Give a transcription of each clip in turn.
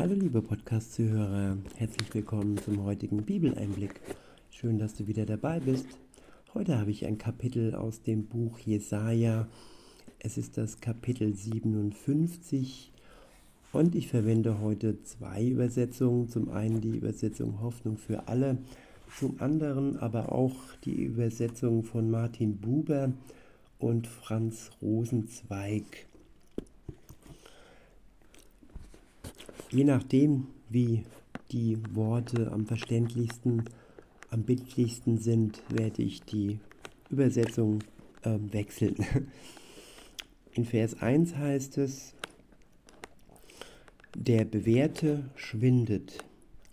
Hallo liebe Podcast-Zuhörer, herzlich willkommen zum heutigen Bibeleinblick. Schön, dass du wieder dabei bist. Heute habe ich ein Kapitel aus dem Buch Jesaja. Es ist das Kapitel 57 und ich verwende heute zwei Übersetzungen. Zum einen die Übersetzung Hoffnung für alle, zum anderen aber auch die Übersetzung von Martin Buber und Franz Rosenzweig. Je nachdem, wie die Worte am verständlichsten, am bildlichsten sind, werde ich die Übersetzung äh, wechseln. In Vers 1 heißt es, der Bewährte schwindet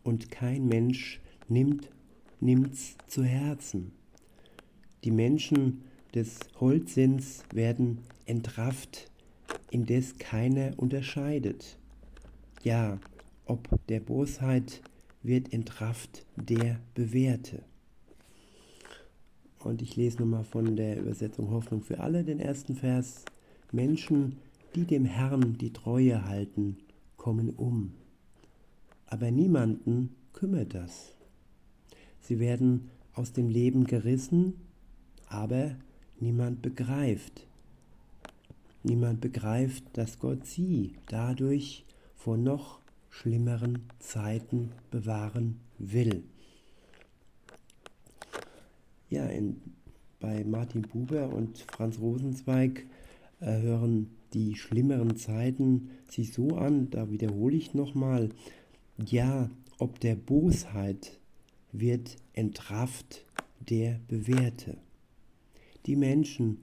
und kein Mensch nimmt nimmt's zu Herzen. Die Menschen des Holzsinns werden entrafft, indes keiner unterscheidet. Ja, ob der Bosheit wird entrafft der Bewährte. Und ich lese nochmal von der Übersetzung Hoffnung für alle den ersten Vers. Menschen, die dem Herrn die Treue halten, kommen um. Aber niemanden kümmert das. Sie werden aus dem Leben gerissen, aber niemand begreift. Niemand begreift, dass Gott sie dadurch vor noch schlimmeren Zeiten bewahren will. Ja, in, bei Martin Buber und Franz Rosenzweig äh, hören die schlimmeren Zeiten sich so an, da wiederhole ich nochmal, ja, ob der Bosheit wird entrafft der Bewährte. Die Menschen,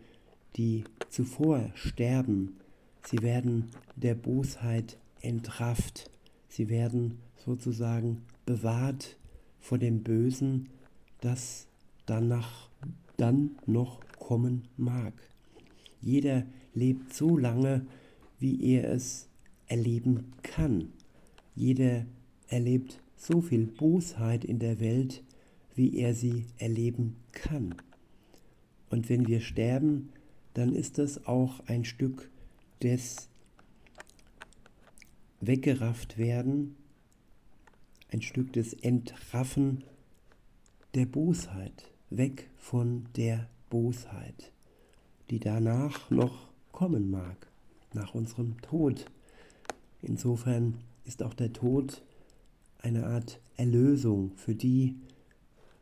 die zuvor sterben, sie werden der Bosheit entrafft. Sie werden sozusagen bewahrt vor dem Bösen, das danach dann noch kommen mag. Jeder lebt so lange, wie er es erleben kann. Jeder erlebt so viel Bosheit in der Welt, wie er sie erleben kann. Und wenn wir sterben, dann ist das auch ein Stück des weggerafft werden, ein Stück des Entraffen der Bosheit, weg von der Bosheit, die danach noch kommen mag, nach unserem Tod. Insofern ist auch der Tod eine Art Erlösung für die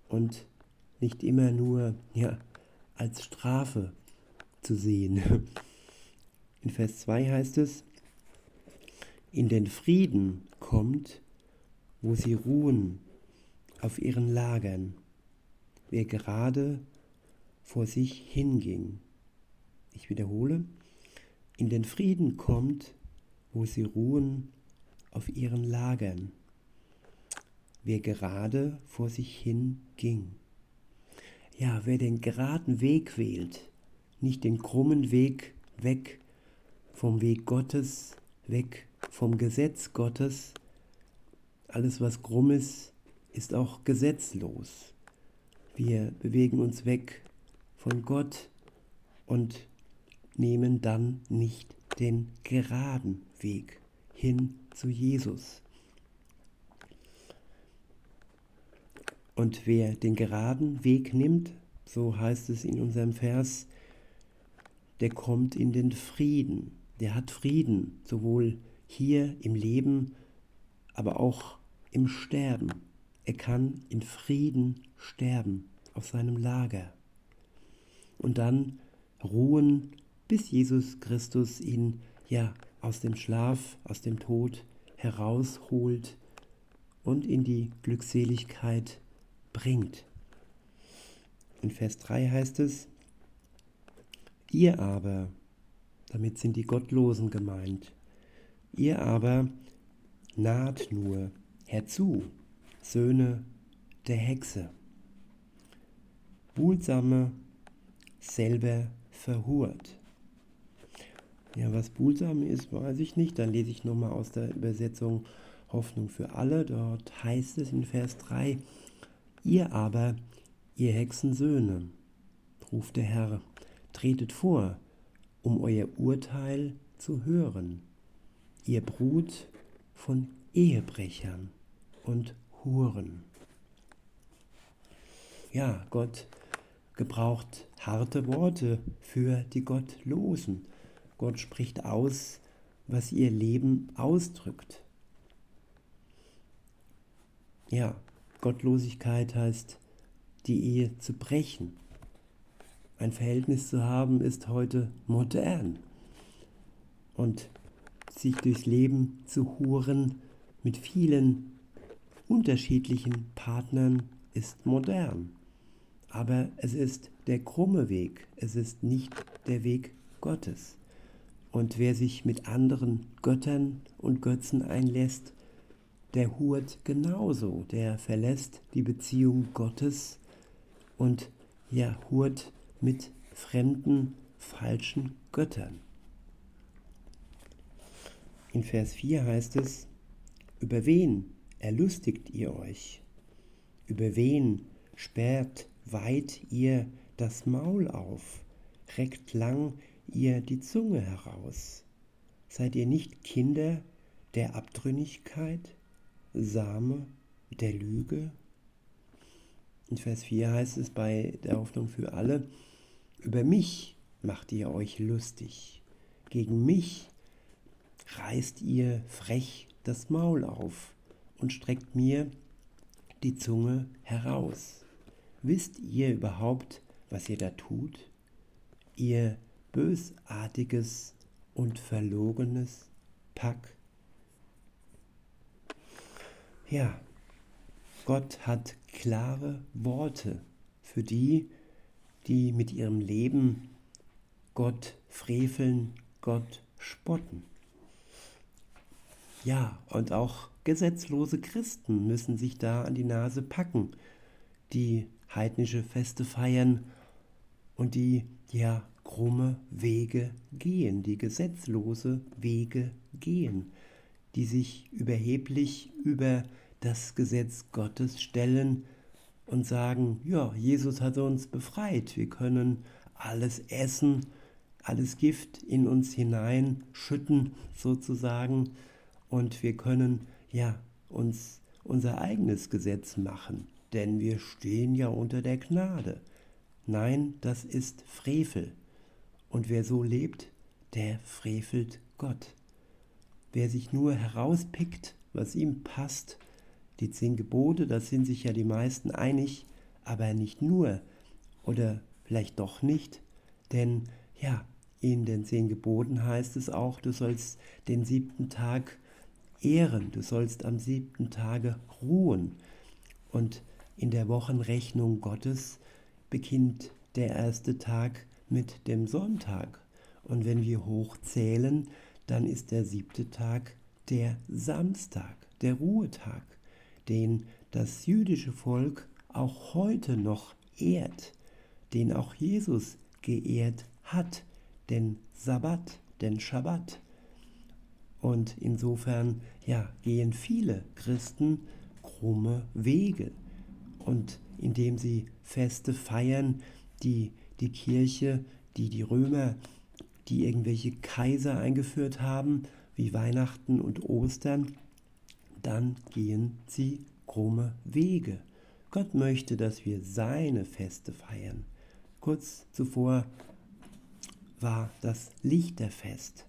und nicht immer nur ja, als Strafe zu sehen. In Vers 2 heißt es, in den Frieden kommt, wo sie ruhen auf ihren Lagern, wer gerade vor sich hinging. Ich wiederhole, in den Frieden kommt, wo sie ruhen auf ihren Lagern, wer gerade vor sich hinging. Ja, wer den geraden Weg wählt, nicht den krummen Weg weg vom Weg Gottes, weg vom Gesetz Gottes. Alles, was krumm ist, ist auch gesetzlos. Wir bewegen uns weg von Gott und nehmen dann nicht den geraden Weg hin zu Jesus. Und wer den geraden Weg nimmt, so heißt es in unserem Vers, der kommt in den Frieden, der hat Frieden, sowohl hier im Leben, aber auch im Sterben. Er kann in Frieden sterben auf seinem Lager und dann ruhen, bis Jesus Christus ihn ja aus dem Schlaf, aus dem Tod herausholt und in die Glückseligkeit bringt. In Vers 3 heißt es, ihr aber, damit sind die Gottlosen gemeint, Ihr aber naht nur herzu, Söhne der Hexe. Buhlsame selber verhurt. Ja, was Buhlsam ist, weiß ich nicht. Dann lese ich nochmal aus der Übersetzung Hoffnung für alle. Dort heißt es in Vers 3, Ihr aber, ihr Hexensöhne, ruft der Herr, tretet vor, um euer Urteil zu hören ihr Brut von Ehebrechern und Huren. Ja, Gott gebraucht harte Worte für die Gottlosen. Gott spricht aus, was ihr Leben ausdrückt. Ja, Gottlosigkeit heißt, die Ehe zu brechen. Ein Verhältnis zu haben ist heute modern. Und sich durchs Leben zu huren mit vielen unterschiedlichen Partnern ist modern. Aber es ist der krumme Weg, es ist nicht der Weg Gottes. Und wer sich mit anderen Göttern und Götzen einlässt, der hurt genauso, der verlässt die Beziehung Gottes und ja, hurt mit fremden, falschen Göttern. In Vers 4 heißt es, über wen erlustigt ihr euch? Über wen sperrt weit ihr das Maul auf, reckt lang ihr die Zunge heraus. Seid ihr nicht Kinder der Abtrünnigkeit, Same der Lüge? In Vers 4 heißt es bei der Hoffnung für alle, über mich macht ihr euch lustig, gegen mich reißt ihr frech das Maul auf und streckt mir die Zunge heraus. Wisst ihr überhaupt, was ihr da tut? Ihr bösartiges und verlogenes Pack? Ja, Gott hat klare Worte für die, die mit ihrem Leben Gott freveln, Gott spotten. Ja, und auch gesetzlose Christen müssen sich da an die Nase packen, die heidnische Feste feiern und die ja krumme Wege gehen, die gesetzlose Wege gehen, die sich überheblich über das Gesetz Gottes stellen und sagen, ja, Jesus hat uns befreit, wir können alles essen, alles Gift in uns hineinschütten sozusagen und wir können ja uns unser eigenes Gesetz machen denn wir stehen ja unter der Gnade. Nein, das ist Frevel. Und wer so lebt, der frevelt Gott. Wer sich nur herauspickt, was ihm passt, die zehn Gebote, da sind sich ja die meisten einig, aber nicht nur oder vielleicht doch nicht, denn ja, in den zehn Geboten heißt es auch, du sollst den siebten Tag ehren, du sollst am siebten Tage ruhen. Und in der Wochenrechnung Gottes beginnt der erste Tag mit dem Sonntag. Und wenn wir hochzählen, dann ist der siebte Tag der Samstag, der Ruhetag, den das jüdische Volk auch heute noch ehrt, den auch Jesus geehrt hat, den Sabbat, den Schabbat. Und insofern ja, gehen viele Christen krumme Wege und indem sie Feste feiern, die die Kirche, die die Römer, die irgendwelche Kaiser eingeführt haben, wie Weihnachten und Ostern, dann gehen sie krumme Wege. Gott möchte, dass wir seine Feste feiern. Kurz zuvor war das Lichterfest.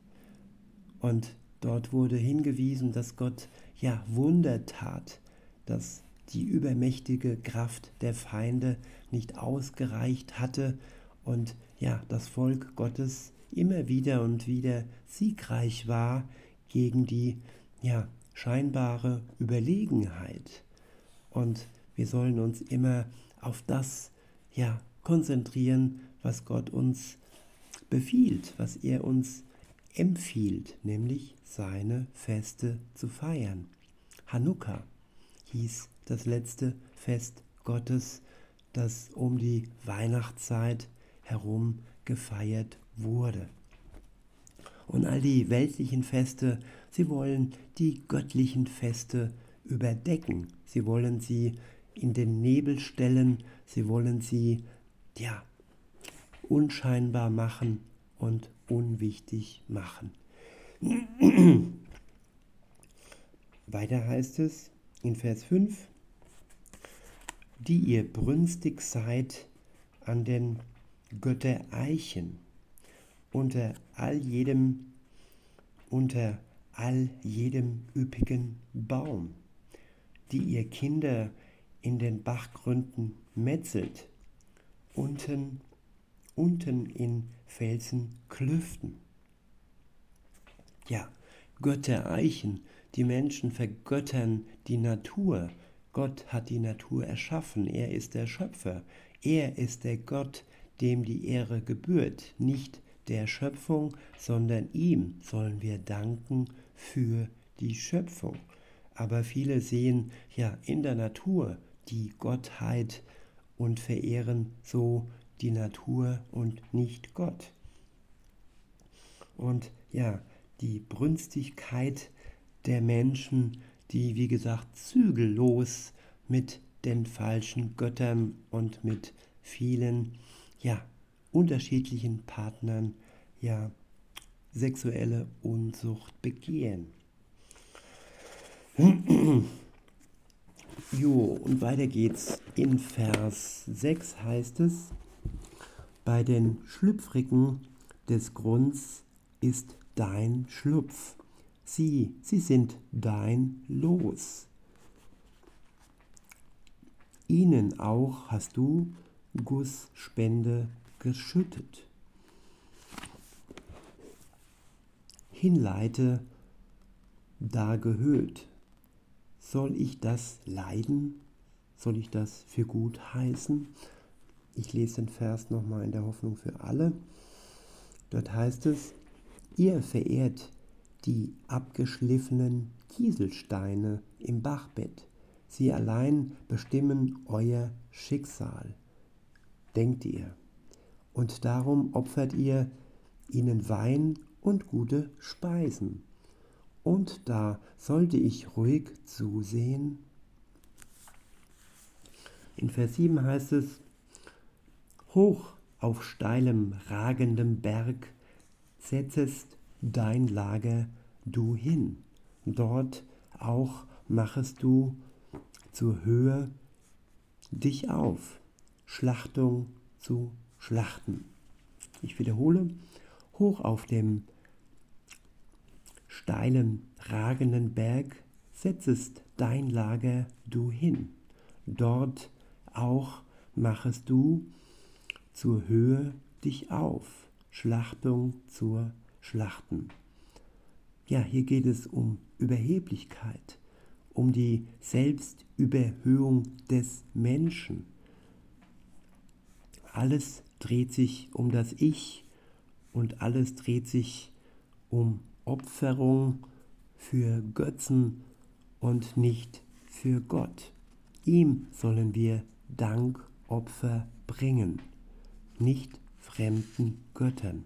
Und dort wurde hingewiesen, dass Gott ja Wunder tat, dass die übermächtige Kraft der Feinde nicht ausgereicht hatte und ja, das Volk Gottes immer wieder und wieder siegreich war gegen die ja, scheinbare Überlegenheit. Und wir sollen uns immer auf das ja, konzentrieren, was Gott uns befiehlt, was er uns empfiehlt, nämlich seine Feste zu feiern. Hanukkah hieß das letzte Fest Gottes, das um die Weihnachtszeit herum gefeiert wurde. Und all die weltlichen Feste, sie wollen die göttlichen Feste überdecken. Sie wollen sie in den Nebel stellen, sie wollen sie, ja, unscheinbar machen und unwichtig machen. weiter heißt es in Vers 5, die ihr brünstig seid an den Göttereichen, unter all jedem, unter all jedem üppigen Baum, die ihr Kinder in den Bachgründen metzelt, unten, unten in Felsenklüften. Ja, Göttereichen, die Menschen vergöttern die Natur. Gott hat die Natur erschaffen, er ist der Schöpfer, er ist der Gott, dem die Ehre gebührt, nicht der Schöpfung, sondern ihm sollen wir danken für die Schöpfung. Aber viele sehen ja in der Natur die Gottheit und verehren so die Natur und nicht Gott. Und ja, die Brünstigkeit der Menschen, die wie gesagt zügellos mit den falschen Göttern und mit vielen ja unterschiedlichen Partnern ja sexuelle Unzucht begehen. Jo, und weiter geht's. In Vers 6 heißt es, bei den Schlüpfrigen des Grunds ist dein Schlupf. Sie, sie sind dein Los. Ihnen auch hast du Gussspende geschüttet. Hinleite da gehöht. Soll ich das leiden? Soll ich das für gut heißen? Ich lese den Vers nochmal in der Hoffnung für alle. Dort heißt es, ihr verehrt die abgeschliffenen Kieselsteine im Bachbett. Sie allein bestimmen euer Schicksal, denkt ihr. Und darum opfert ihr ihnen Wein und gute Speisen. Und da sollte ich ruhig zusehen. In Vers 7 heißt es, Hoch auf steilem, ragendem Berg setzest dein Lager du hin. Dort auch machest du zur Höhe dich auf, Schlachtung zu schlachten. Ich wiederhole, hoch auf dem steilen, ragenden Berg setzest dein Lager du hin. Dort auch machest du zur Höhe dich auf, Schlachtung zur Schlachten. Ja, hier geht es um Überheblichkeit, um die Selbstüberhöhung des Menschen. Alles dreht sich um das Ich und alles dreht sich um Opferung für Götzen und nicht für Gott. Ihm sollen wir Dankopfer bringen, nicht fremden Göttern.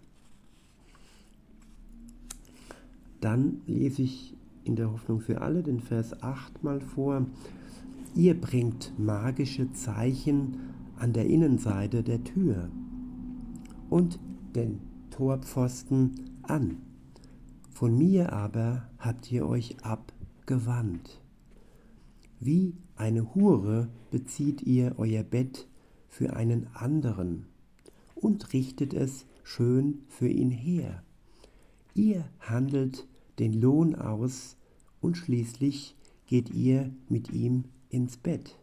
Dann lese ich in der Hoffnung für alle den Vers 8 mal vor. Ihr bringt magische Zeichen an der Innenseite der Tür und den Torpfosten an. Von mir aber habt ihr euch abgewandt. Wie eine Hure bezieht ihr euer Bett für einen anderen und richtet es schön für ihn her. Ihr handelt den Lohn aus und schließlich geht ihr mit ihm ins Bett.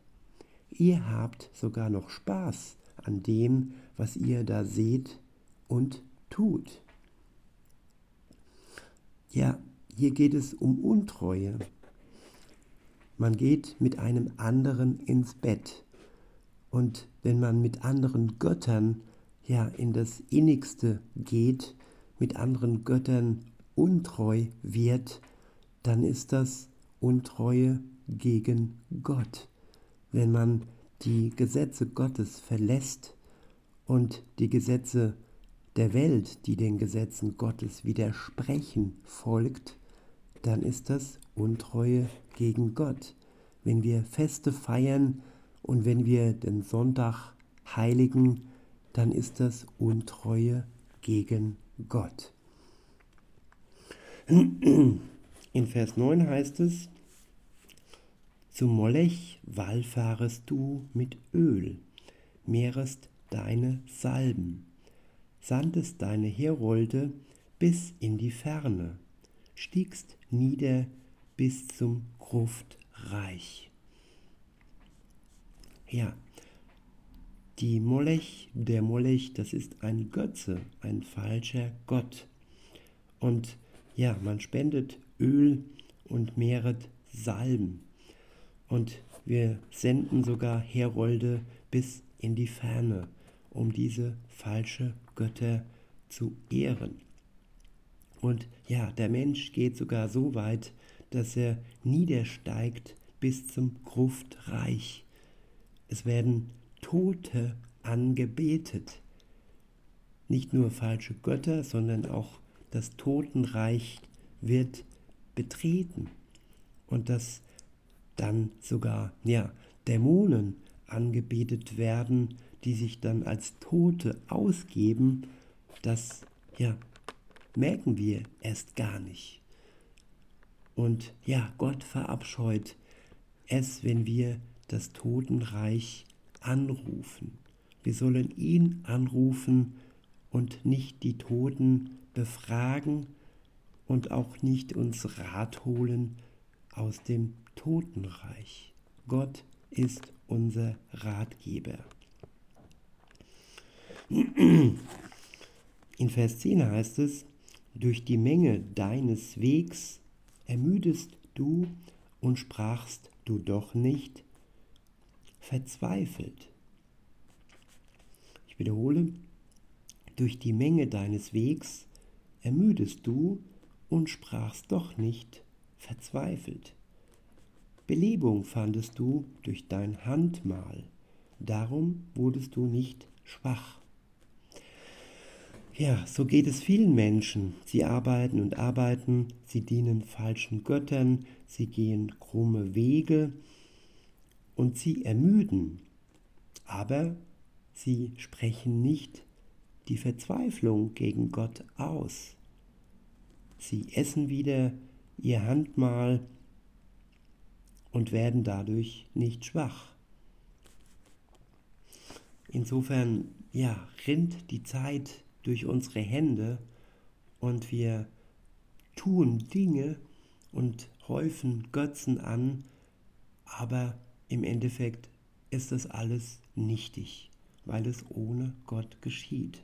Ihr habt sogar noch Spaß an dem, was ihr da seht und tut. Ja, hier geht es um Untreue. Man geht mit einem anderen ins Bett. Und wenn man mit anderen Göttern ja in das Innigste geht, mit anderen Göttern untreu wird, dann ist das Untreue gegen Gott. Wenn man die Gesetze Gottes verlässt und die Gesetze der Welt, die den Gesetzen Gottes widersprechen, folgt, dann ist das Untreue gegen Gott. Wenn wir Feste feiern und wenn wir den Sonntag heiligen, dann ist das Untreue gegen Gott. In Vers 9 heißt es, Zum Molech wallfahrest du mit Öl, mehrest deine Salben, sandest deine Herolde bis in die Ferne, stiegst nieder bis zum Gruftreich. Ja, die Molech, der Molech, das ist ein Götze, ein falscher Gott. Und ja, man spendet Öl und mehret Salben. Und wir senden sogar Herolde bis in die Ferne, um diese falsche Götter zu ehren. Und ja, der Mensch geht sogar so weit, dass er niedersteigt bis zum Gruftreich. Es werden Tote angebetet. Nicht nur falsche Götter, sondern auch das Totenreich wird betreten. Und das dann sogar ja, Dämonen angebetet werden, die sich dann als Tote ausgeben, das ja, merken wir erst gar nicht. Und ja, Gott verabscheut es, wenn wir das Totenreich anrufen. Wir sollen ihn anrufen und nicht die Toten befragen und auch nicht uns Rat holen aus dem Totenreich. Gott ist unser Ratgeber. In Vers 10 heißt es, durch die Menge deines Wegs ermüdest du und sprachst du doch nicht verzweifelt. Ich wiederhole, durch die Menge deines Wegs ermüdest du und sprachst doch nicht verzweifelt. Belebung fandest du durch dein Handmahl, darum wurdest du nicht schwach. Ja, so geht es vielen Menschen. Sie arbeiten und arbeiten, sie dienen falschen Göttern, sie gehen krumme Wege und sie ermüden. Aber sie sprechen nicht die Verzweiflung gegen Gott aus. Sie essen wieder ihr Handmahl und werden dadurch nicht schwach. Insofern, ja, rinnt die Zeit durch unsere Hände und wir tun Dinge und häufen Götzen an, aber im Endeffekt ist das alles nichtig, weil es ohne Gott geschieht.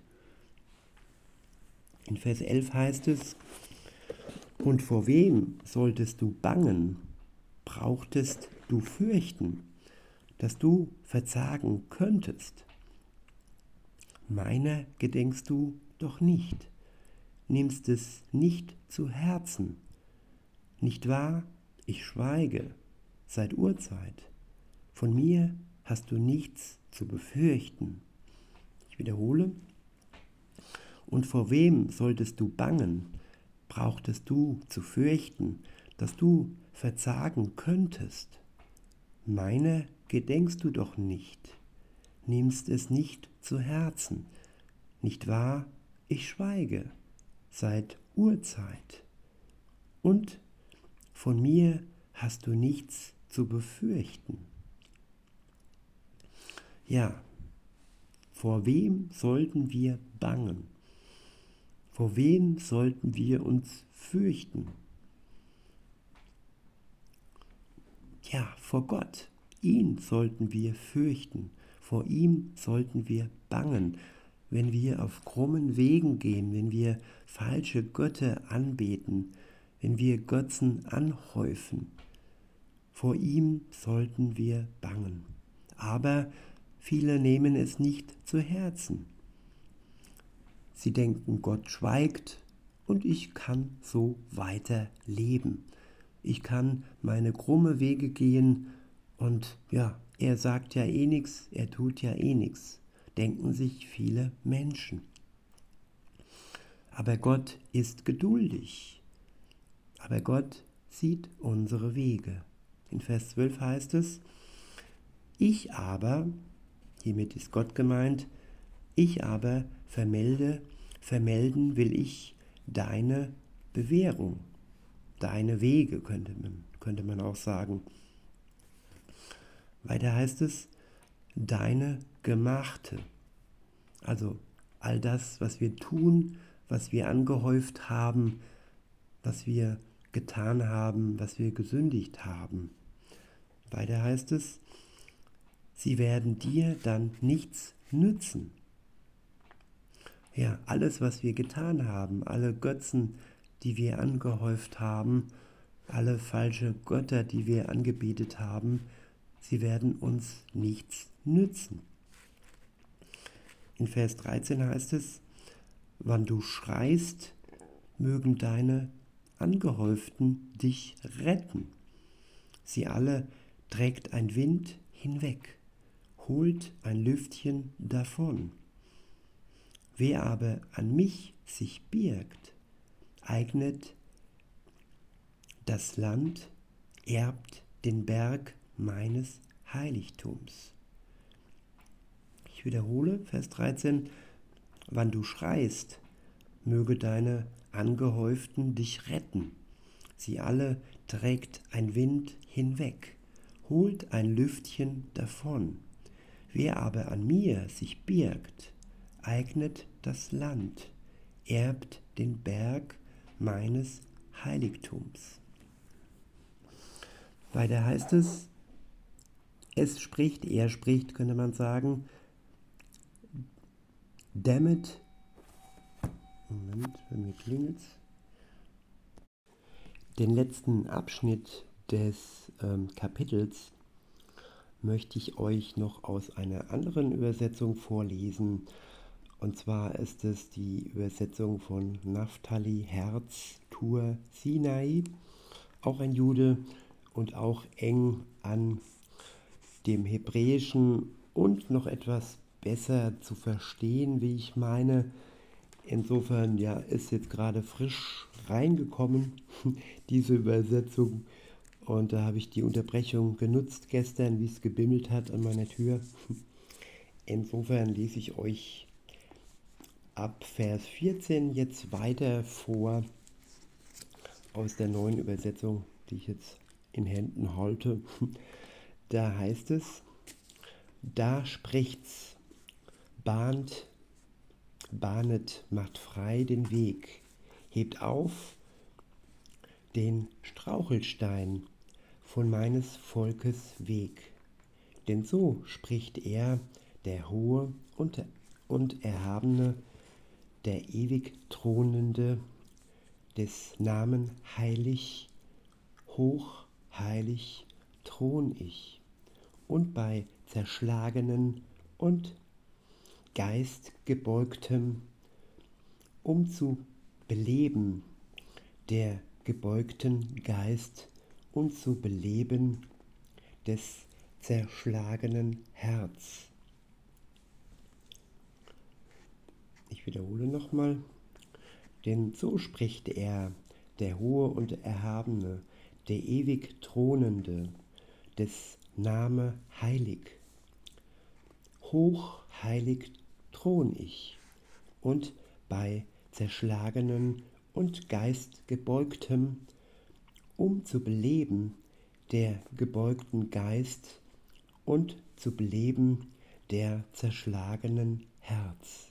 In Vers 11 heißt es, und vor wem solltest du bangen? brauchtest du fürchten, dass du verzagen könntest? Meiner gedenkst du doch nicht, nimmst es nicht zu Herzen. Nicht wahr? Ich schweige seit Urzeit. Von mir hast du nichts zu befürchten. Ich wiederhole. Und vor wem solltest du bangen? Brauchtest du zu fürchten, dass du verzagen könntest. Meiner gedenkst du doch nicht, nimmst es nicht zu Herzen, nicht wahr? Ich schweige seit Urzeit. Und von mir hast du nichts zu befürchten. Ja, vor wem sollten wir bangen? Vor wem sollten wir uns fürchten? Ja, vor Gott. Ihn sollten wir fürchten. Vor ihm sollten wir bangen, wenn wir auf krummen Wegen gehen, wenn wir falsche Götter anbeten, wenn wir Götzen anhäufen. Vor ihm sollten wir bangen. Aber viele nehmen es nicht zu Herzen. Sie denken, Gott schweigt und ich kann so weiter leben ich kann meine krumme Wege gehen und ja, er sagt ja eh nichts, er tut ja eh nichts, denken sich viele Menschen. Aber Gott ist geduldig. Aber Gott sieht unsere Wege. In Vers 12 heißt es, ich aber, hiermit ist Gott gemeint, ich aber vermelde, vermelden will ich deine Bewährung deine Wege, könnte man, könnte man auch sagen. Weiter heißt es, deine Gemachte. Also all das, was wir tun, was wir angehäuft haben, was wir getan haben, was wir gesündigt haben. Weiter heißt es, sie werden dir dann nichts nützen. Ja, alles, was wir getan haben, alle Götzen, die wir angehäuft haben, alle falsche Götter, die wir angebetet haben, sie werden uns nichts nützen. In Vers 13 heißt es, wann du schreist, mögen deine Angehäuften dich retten. Sie alle trägt ein Wind hinweg, holt ein Lüftchen davon. Wer aber an mich sich birgt, eignet das Land, erbt den Berg meines Heiligtums. Ich wiederhole, Vers 13, wann du schreist, möge deine Angehäuften dich retten. Sie alle trägt ein Wind hinweg, holt ein Lüftchen davon. Wer aber an mir sich birgt, eignet das Land, erbt den Berg meines Heiligtums. Weiter heißt es, es spricht, er spricht, könnte man sagen, damit, Moment, bei mir klingelt's, den letzten Abschnitt des ähm, Kapitels möchte ich euch noch aus einer anderen Übersetzung vorlesen. Und zwar ist es die Übersetzung von Naphtali Herz Tur Sinai, auch ein Jude und auch eng an dem Hebräischen und noch etwas besser zu verstehen, wie ich meine. Insofern ja, ist jetzt gerade frisch reingekommen, diese Übersetzung. Und da habe ich die Unterbrechung genutzt gestern, wie es gebimmelt hat an meiner Tür. Insofern lese ich euch ab Vers 14 jetzt weiter vor aus der neuen Übersetzung, die ich jetzt in Händen halte. Da heißt es, da spricht's, bahnt, bahnet, macht frei den Weg, hebt auf den Strauchelstein von meines Volkes Weg. Denn so spricht er, der Hohe und, und Erhabene, der ewig Thronende, des Namen heilig, hoch, heilig thron ich und bei zerschlagenen und geistgebeugtem, um zu beleben der gebeugten Geist und zu beleben des zerschlagenen Herz. Ich wiederhole nochmal, denn so spricht er, der Hohe und Erhabene, der ewig Thronende, des Name heilig. Hochheilig thron ich, und bei zerschlagenen und geistgebeugtem, um zu beleben der gebeugten Geist und zu beleben der zerschlagenen Herz.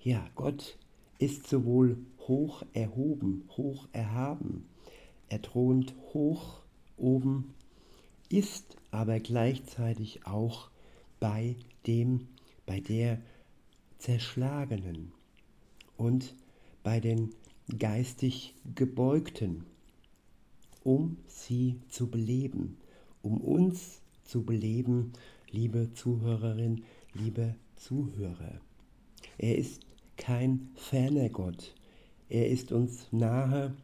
Ja, Gott ist sowohl hoch erhoben, hoch erhaben, er thront hoch oben, ist aber gleichzeitig auch bei dem, bei der Zerschlagenen und bei den geistig Gebeugten, um sie zu beleben, um uns zu beleben, liebe Zuhörerin, liebe Zuhörer. Er ist kein ferner Gott, er ist uns nahe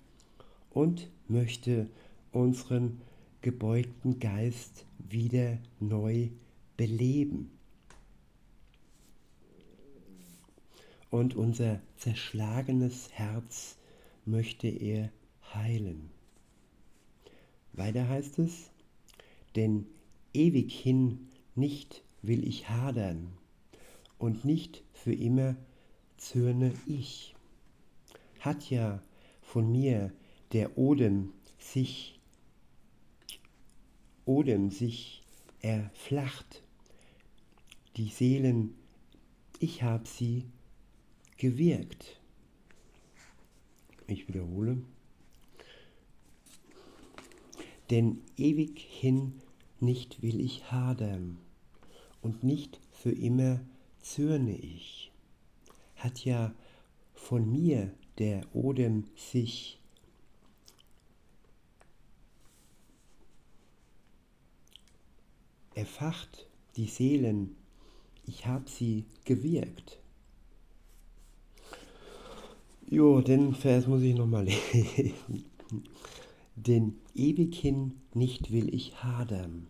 und möchte unseren gebeugten Geist wieder neu beleben. Und unser zerschlagenes Herz möchte er heilen. Weiter heißt es, denn ewig hin nicht will ich hadern und nicht für immer zürne ich. Hat ja von mir der Odem sich Odem sich erflacht. Die Seelen, ich habe sie gewirkt. Ich wiederhole. Denn ewig hin nicht will ich hadern und nicht für immer zürne ich. Hat ja von mir der Odem sich erfacht, die Seelen, ich hab sie gewirkt. Jo, den Vers muss ich nochmal lesen. Denn ewig hin nicht will ich hadern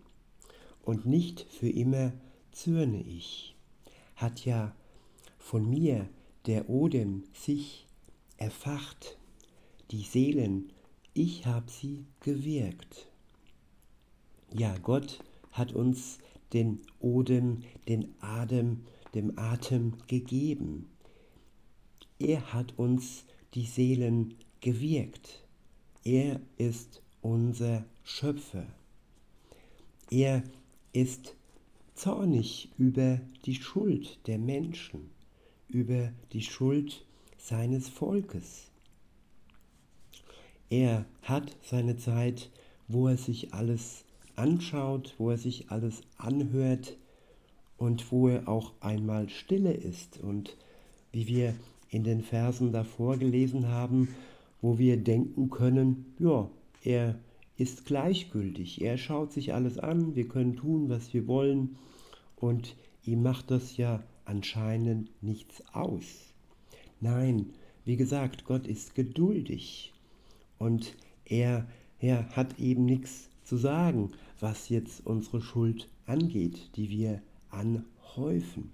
und nicht für immer zürne ich. Hat ja von mir der Odem sich erfacht, die Seelen, ich hab sie gewirkt. Ja, Gott hat uns den Odem, den Adem, dem Atem gegeben. Er hat uns die Seelen gewirkt. Er ist unser Schöpfer. Er ist zornig über die Schuld der Menschen, über die Schuld seines Volkes. Er hat seine Zeit, wo er sich alles anschaut, wo er sich alles anhört und wo er auch einmal stille ist. Und wie wir in den Versen davor gelesen haben, wo wir denken können, ja, er ist gleichgültig, er schaut sich alles an, wir können tun, was wir wollen und ihm macht das ja anscheinend nichts aus. Nein, wie gesagt, Gott ist geduldig und er, er hat eben nichts zu sagen, was jetzt unsere Schuld angeht, die wir anhäufen.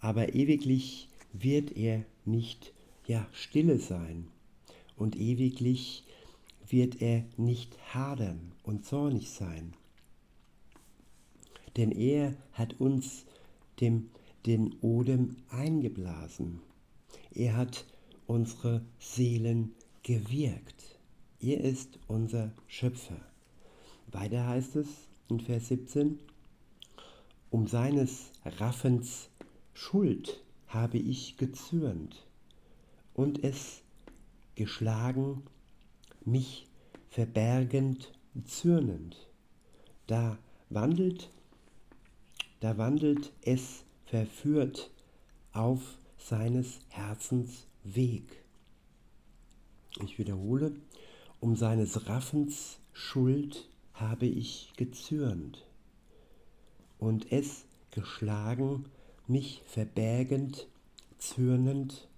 Aber ewiglich wird er nicht ja stille sein und ewiglich wird er nicht hadern und zornig sein. Denn er hat uns dem, den Odem eingeblasen. Er hat unsere Seelen gewirkt. Er ist unser Schöpfer. Weiter heißt es in Vers 17, um seines Raffens Schuld habe ich gezürnt und es geschlagen, mich verbergend, zürnend. Da wandelt, da wandelt es verführt auf seines Herzens Weg. Ich wiederhole, um seines Raffens Schuld habe ich gezürnt und es geschlagen, mich verbergend, zürnend,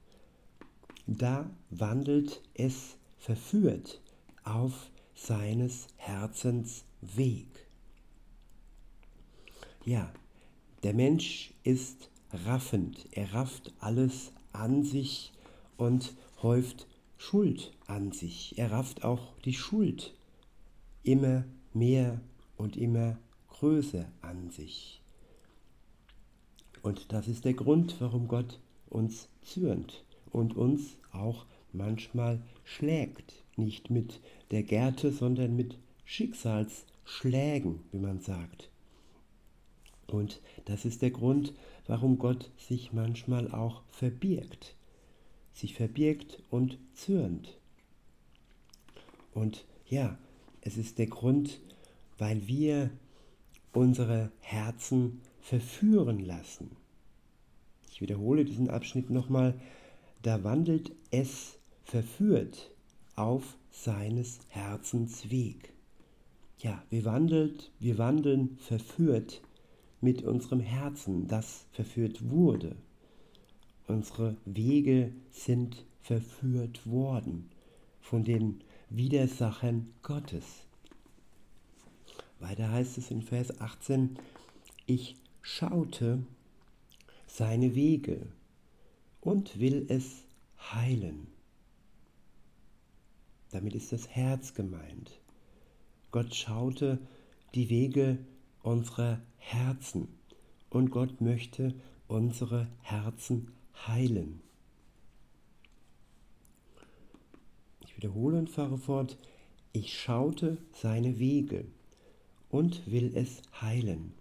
da wandelt es verführt auf seines Herzens Weg. Ja, der Mensch ist raffend, er rafft alles an sich und häuft Schuld an sich. Er rafft auch die Schuld immer mehr und immer größer an sich. Und das ist der Grund, warum Gott uns zürnt und uns auch manchmal schlägt. Nicht mit der Gerte, sondern mit Schicksalsschlägen, wie man sagt. Und das ist der Grund, warum Gott sich manchmal auch verbirgt. Sich verbirgt und zürnt. Und ja, es ist der Grund, weil wir unsere Herzen verführen lassen. Ich wiederhole diesen Abschnitt nochmal. Da wandelt es verführt auf seines Herzens Weg. Ja, wir, wandelt, wir wandeln verführt mit unserem Herzen, das verführt wurde. Unsere Wege sind verführt worden von den Widersachen Gottes. Weiter heißt es in Vers 18, ich schaute seine Wege und will es heilen. Damit ist das Herz gemeint. Gott schaute die Wege unserer Herzen und Gott möchte unsere Herzen heilen. wiederhole und fahre fort. Ich schaute seine Wege und will es heilen,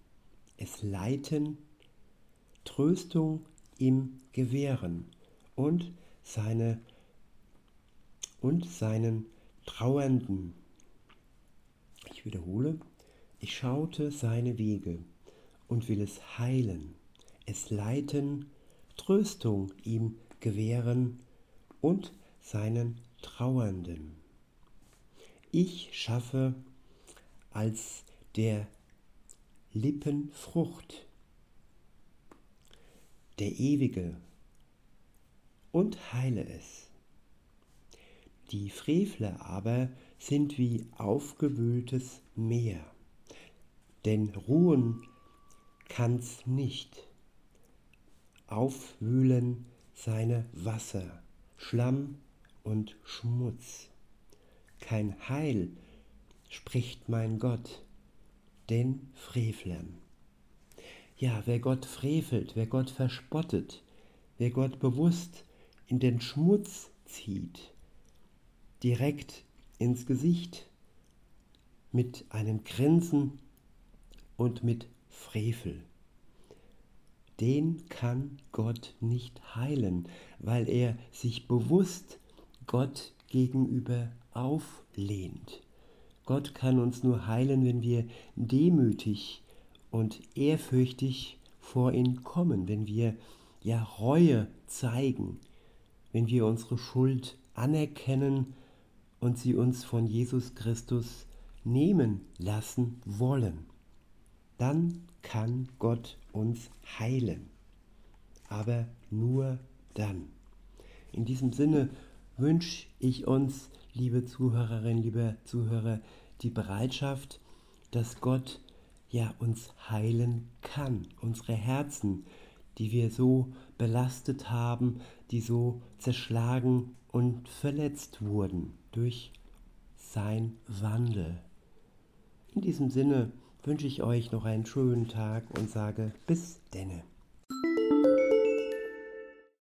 es leiten, Tröstung ihm gewähren und seine und seinen Trauernden. Ich wiederhole, ich schaute seine Wege und will es heilen, es leiten, Tröstung ihm gewähren und seinen Trauernden. Ich schaffe als der Lippen Frucht, der Ewige, und heile es. Die Frevler aber sind wie aufgewühltes Meer, denn ruhen kann's nicht. Aufwühlen seine Wasser, Schlamm und Schmutz. Kein Heil spricht mein Gott den Frevlern. Ja, wer Gott frevelt, wer Gott verspottet, wer Gott bewusst in den Schmutz zieht, direkt ins Gesicht mit einem Grinsen und mit Frevel. Den kann Gott nicht heilen, weil er sich bewusst Gott gegenüber auflehnt. Gott kann uns nur heilen, wenn wir demütig und ehrfürchtig vor ihn kommen, wenn wir ja Reue zeigen, wenn wir unsere Schuld anerkennen und sie uns von Jesus Christus nehmen lassen wollen. Dann kann Gott uns heilen. Aber nur dann. In diesem Sinne wünsche ich uns, liebe Zuhörerinnen, liebe Zuhörer, die Bereitschaft, dass Gott ja uns heilen kann, unsere Herzen, die wir so belastet haben, die so zerschlagen und verletzt wurden durch sein Wandel. In diesem Sinne wünsche ich euch noch einen schönen Tag und sage bis denne.